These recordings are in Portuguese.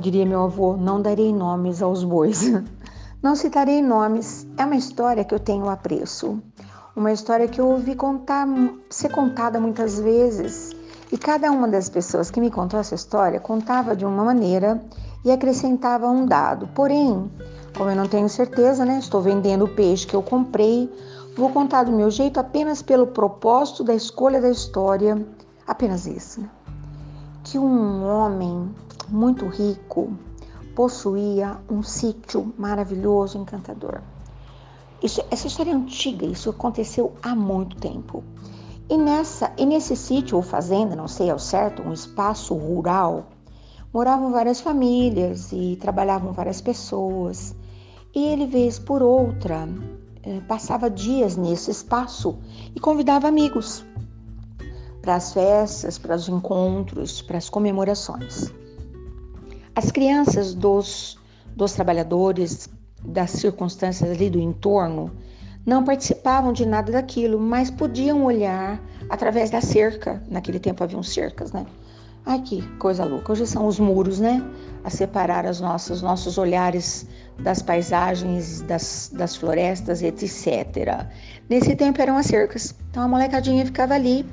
Diria meu avô, não darei nomes aos bois. Não citarei nomes, é uma história que eu tenho apreço. Uma história que eu ouvi contar, ser contada muitas vezes. E cada uma das pessoas que me contou essa história contava de uma maneira e acrescentava um dado. Porém, como eu não tenho certeza, né? Estou vendendo o peixe que eu comprei, vou contar do meu jeito apenas pelo propósito da escolha da história, apenas isso. Que um homem muito rico possuía um sítio maravilhoso, encantador. Isso, essa história é antiga, isso aconteceu há muito tempo. E, nessa, e nesse sítio ou fazenda, não sei ao certo, um espaço rural, moravam várias famílias e trabalhavam várias pessoas. E ele, vez por outra, eh, passava dias nesse espaço e convidava amigos para as festas, para os encontros, para as comemorações. As crianças dos, dos trabalhadores, das circunstâncias ali do entorno, não participavam de nada daquilo, mas podiam olhar através da cerca. Naquele tempo haviam cercas, né? Ai, que coisa louca. Hoje são os muros, né? A separar as nossas, nossos olhares das paisagens, das, das florestas, etc. Nesse tempo eram as cercas. Então a molecadinha ficava ali,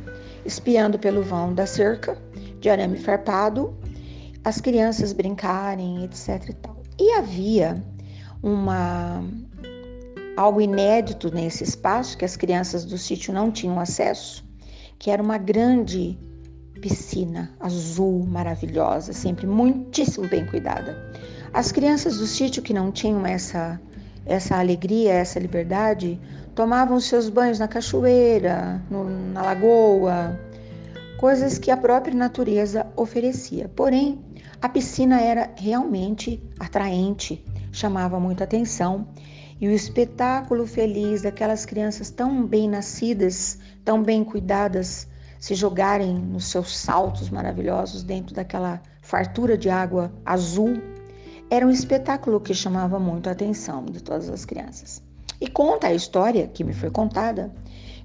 espiando pelo vão da cerca, de arame farpado, as crianças brincarem, etc. E, tal. e havia uma algo inédito nesse espaço que as crianças do sítio não tinham acesso, que era uma grande piscina azul maravilhosa, sempre muitíssimo bem cuidada. As crianças do sítio que não tinham essa essa alegria, essa liberdade, tomavam seus banhos na cachoeira, no, na lagoa, coisas que a própria natureza oferecia. Porém, a piscina era realmente atraente, chamava muita atenção. E o espetáculo feliz daquelas crianças tão bem nascidas, tão bem cuidadas, se jogarem nos seus saltos maravilhosos dentro daquela fartura de água azul, era um espetáculo que chamava muito a atenção de todas as crianças. E conta a história que me foi contada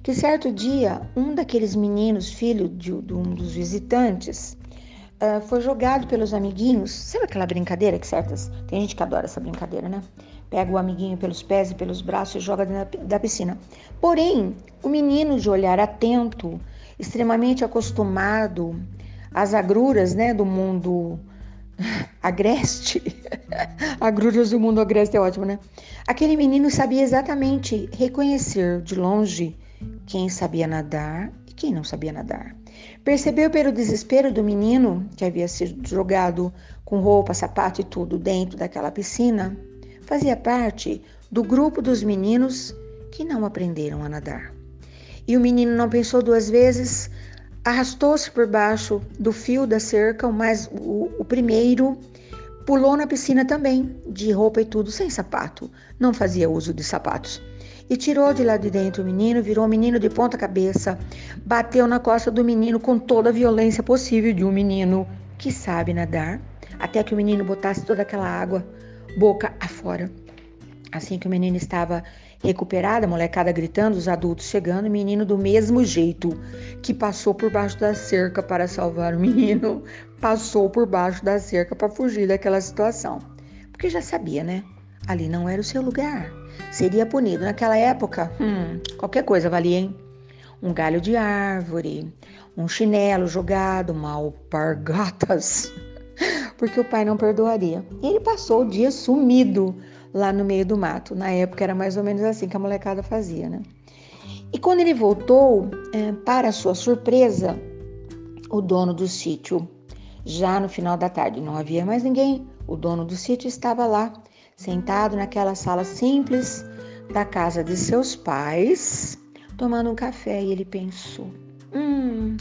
que certo dia um daqueles meninos, filho de, de um dos visitantes, uh, foi jogado pelos amiguinhos. Sabe aquela brincadeira que certas. Tem gente que adora essa brincadeira, né? Pega o amiguinho pelos pés e pelos braços e joga dentro da piscina. Porém, o menino de olhar atento, extremamente acostumado às agruras né, do mundo agreste. agruras do mundo agreste é ótimo, né? Aquele menino sabia exatamente reconhecer de longe quem sabia nadar e quem não sabia nadar. Percebeu pelo desespero do menino, que havia sido jogado com roupa, sapato e tudo dentro daquela piscina, fazia parte do grupo dos meninos que não aprenderam a nadar. E o menino não pensou duas vezes, arrastou-se por baixo do fio da cerca, mas o, o primeiro pulou na piscina também, de roupa e tudo, sem sapato. Não fazia uso de sapatos e tirou de lá de dentro o menino, virou o menino de ponta cabeça, bateu na costa do menino com toda a violência possível de um menino que sabe nadar, até que o menino botasse toda aquela água boca afora. Assim que o menino estava recuperado, a molecada gritando, os adultos chegando, o menino do mesmo jeito que passou por baixo da cerca para salvar o menino, passou por baixo da cerca para fugir daquela situação. Porque já sabia, né? Ali não era o seu lugar. Seria punido. Naquela época, hum, qualquer coisa valia, hein? Um galho de árvore, um chinelo jogado, uma alpargatas, porque o pai não perdoaria. E ele passou o dia sumido lá no meio do mato. Na época era mais ou menos assim que a molecada fazia, né? E quando ele voltou, é, para sua surpresa, o dono do sítio, já no final da tarde, não havia mais ninguém, o dono do sítio estava lá sentado naquela sala simples da casa de seus pais, tomando um café, e ele pensou: hum,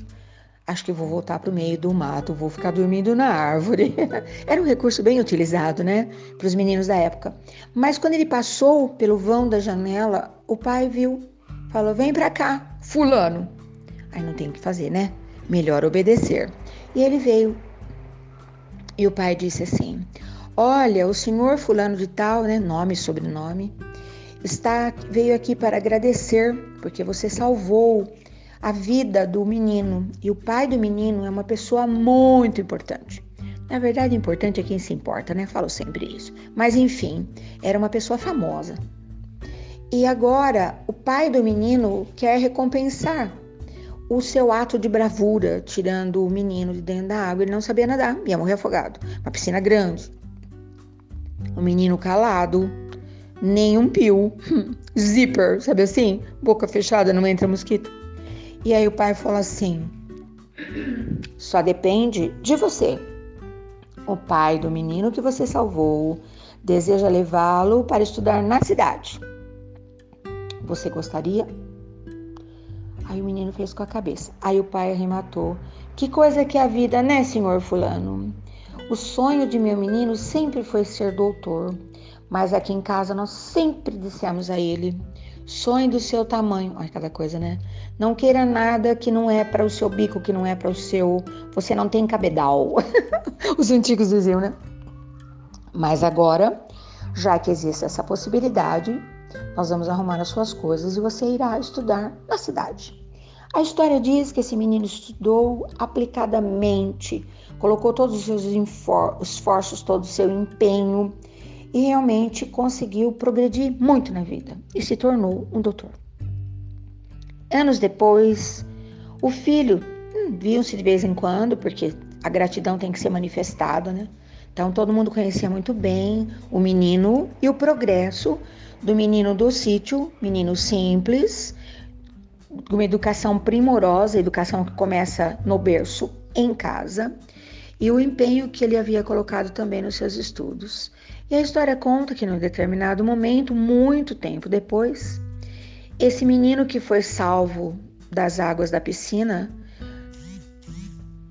acho que vou voltar para o meio do mato, vou ficar dormindo na árvore. Era um recurso bem utilizado, né, para os meninos da época. Mas quando ele passou pelo vão da janela, o pai viu, falou: vem para cá, Fulano. Aí não tem o que fazer, né? Melhor obedecer. E ele veio. E o pai disse assim: Olha, o senhor fulano de tal, né, nome e sobrenome, está veio aqui para agradecer porque você salvou a vida do menino e o pai do menino é uma pessoa muito importante. Na verdade, importante é quem se importa, né? Falo sempre isso. Mas enfim, era uma pessoa famosa. E agora o pai do menino quer recompensar o seu ato de bravura, tirando o menino de dentro da água. Ele não sabia nadar, ia morrer afogado. Uma piscina grande. O menino calado, nem um pio, zíper, sabe assim? Boca fechada, não entra mosquito. E aí o pai fala assim: só depende de você. O pai do menino que você salvou deseja levá-lo para estudar na cidade. Você gostaria? Aí o menino fez com a cabeça. Aí o pai arrematou: Que coisa que é a vida, né, senhor Fulano? O sonho de meu menino sempre foi ser doutor, mas aqui em casa nós sempre dissemos a ele: sonhe do seu tamanho. Olha cada coisa, né? Não queira nada que não é para o seu bico, que não é para o seu. Você não tem cabedal. Os antigos diziam, né? Mas agora, já que existe essa possibilidade, nós vamos arrumar as suas coisas e você irá estudar na cidade. A história diz que esse menino estudou aplicadamente, colocou todos os seus esforços, todo o seu empenho e realmente conseguiu progredir muito na vida e se tornou um doutor. Anos depois, o filho hum, viu-se de vez em quando, porque a gratidão tem que ser manifestada, né? Então todo mundo conhecia muito bem o menino e o progresso do menino do sítio, menino simples, uma educação primorosa, educação que começa no berço em casa, e o empenho que ele havia colocado também nos seus estudos. E a história conta que, num determinado momento, muito tempo depois, esse menino que foi salvo das águas da piscina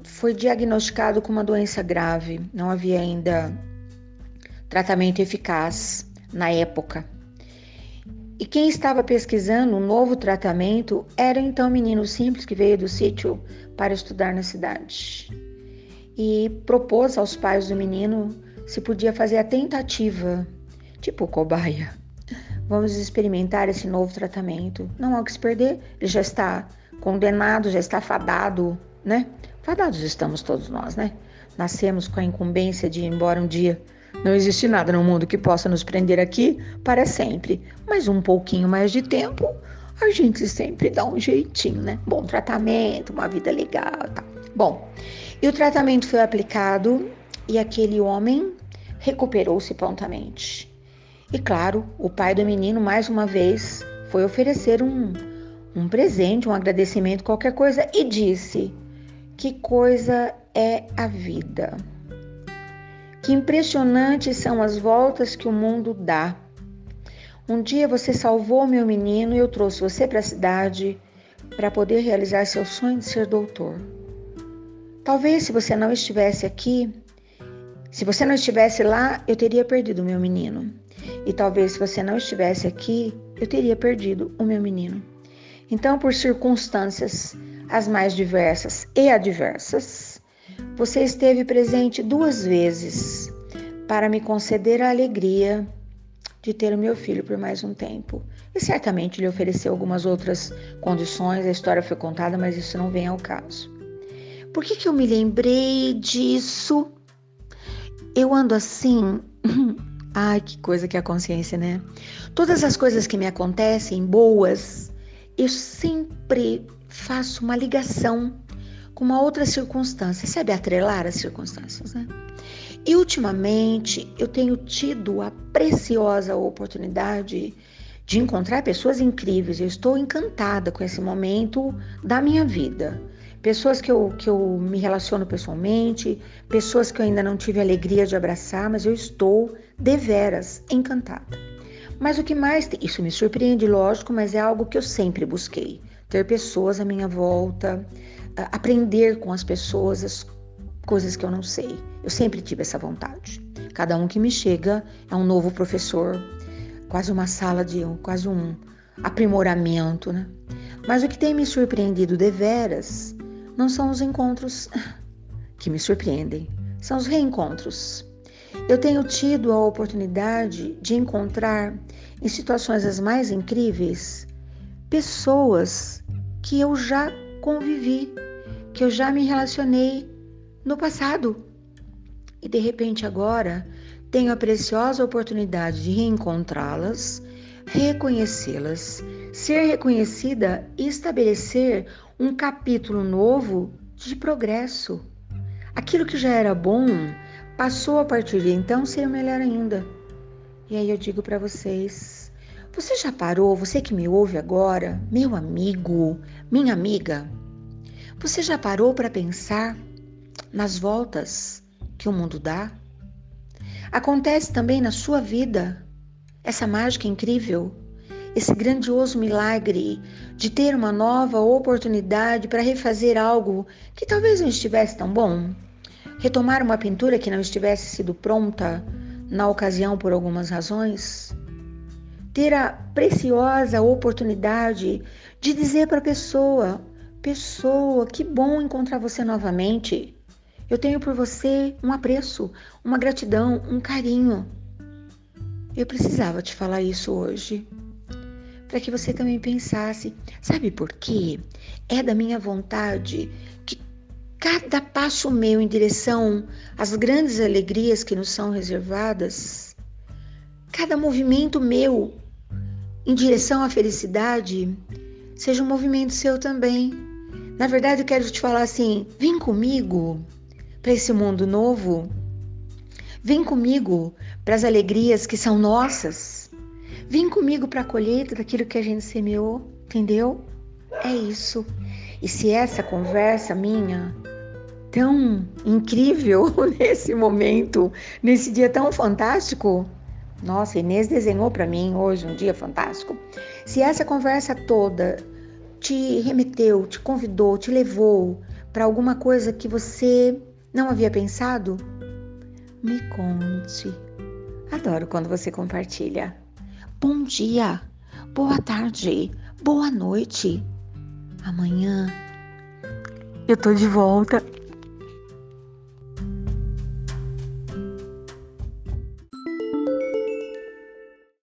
foi diagnosticado com uma doença grave. Não havia ainda tratamento eficaz na época. E quem estava pesquisando um novo tratamento era então um menino simples que veio do sítio para estudar na cidade. E propôs aos pais do menino se podia fazer a tentativa, tipo cobaia. Vamos experimentar esse novo tratamento. Não há o que se perder, ele já está condenado, já está fadado, né? Fadados estamos todos nós, né? Nascemos com a incumbência de ir embora um dia não existe nada no mundo que possa nos prender aqui para sempre, mas um pouquinho mais de tempo a gente sempre dá um jeitinho, né? Bom tratamento, uma vida legal, tá. Bom, e o tratamento foi aplicado e aquele homem recuperou-se prontamente. E claro, o pai do menino mais uma vez foi oferecer um, um presente, um agradecimento, qualquer coisa e disse: Que coisa é a vida? Que impressionantes são as voltas que o mundo dá. Um dia você salvou meu menino e eu trouxe você para a cidade para poder realizar seu sonho de ser doutor. Talvez se você não estivesse aqui, se você não estivesse lá, eu teria perdido o meu menino. E talvez se você não estivesse aqui, eu teria perdido o meu menino. Então, por circunstâncias as mais diversas e adversas, você esteve presente duas vezes para me conceder a alegria de ter o meu filho por mais um tempo. E certamente lhe ofereceu algumas outras condições, a história foi contada, mas isso não vem ao caso. Por que, que eu me lembrei disso? Eu ando assim. Ai, que coisa que é a consciência, né? Todas as coisas que me acontecem, boas, eu sempre faço uma ligação com uma outra circunstância, sabe atrelar as circunstâncias, né? E ultimamente eu tenho tido a preciosa oportunidade de encontrar pessoas incríveis. Eu estou encantada com esse momento da minha vida. Pessoas que eu, que eu me relaciono pessoalmente, pessoas que eu ainda não tive alegria de abraçar, mas eu estou deveras encantada. Mas o que mais. Isso me surpreende, lógico, mas é algo que eu sempre busquei. Ter pessoas à minha volta, aprender com as pessoas as coisas que eu não sei. Eu sempre tive essa vontade. Cada um que me chega é um novo professor, quase uma sala de quase um aprimoramento, né? Mas o que tem me surpreendido deveras não são os encontros que me surpreendem, são os reencontros. Eu tenho tido a oportunidade de encontrar em situações as mais incríveis pessoas que eu já convivi, que eu já me relacionei no passado. e de repente agora tenho a preciosa oportunidade de reencontrá-las, reconhecê-las, ser reconhecida e estabelecer um capítulo novo de progresso. Aquilo que já era bom passou a partir de então ser melhor ainda. E aí eu digo para vocês: você já parou, você que me ouve agora, meu amigo, minha amiga, você já parou para pensar nas voltas que o mundo dá? Acontece também na sua vida essa mágica incrível, esse grandioso milagre de ter uma nova oportunidade para refazer algo que talvez não estivesse tão bom? retomar uma pintura que não estivesse sido pronta na ocasião por algumas razões, ter a preciosa oportunidade de dizer para a pessoa: Pessoa, que bom encontrar você novamente. Eu tenho por você um apreço, uma gratidão, um carinho. Eu precisava te falar isso hoje, para que você também pensasse: sabe por quê? É da minha vontade que cada passo meu em direção às grandes alegrias que nos são reservadas, cada movimento meu em direção à felicidade, seja um movimento seu também. Na verdade, eu quero te falar assim: vem comigo para esse mundo novo. Vem comigo para as alegrias que são nossas. Vem comigo para a colheita daquilo que a gente semeou, entendeu? É isso. E se essa conversa minha tão incrível nesse momento, nesse dia tão fantástico. Nossa, Inês desenhou para mim hoje um dia fantástico. Se essa conversa toda te remeteu, te convidou, te levou para alguma coisa que você não havia pensado, me conte. Adoro quando você compartilha. Bom dia, boa tarde, boa noite. Amanhã eu tô de volta.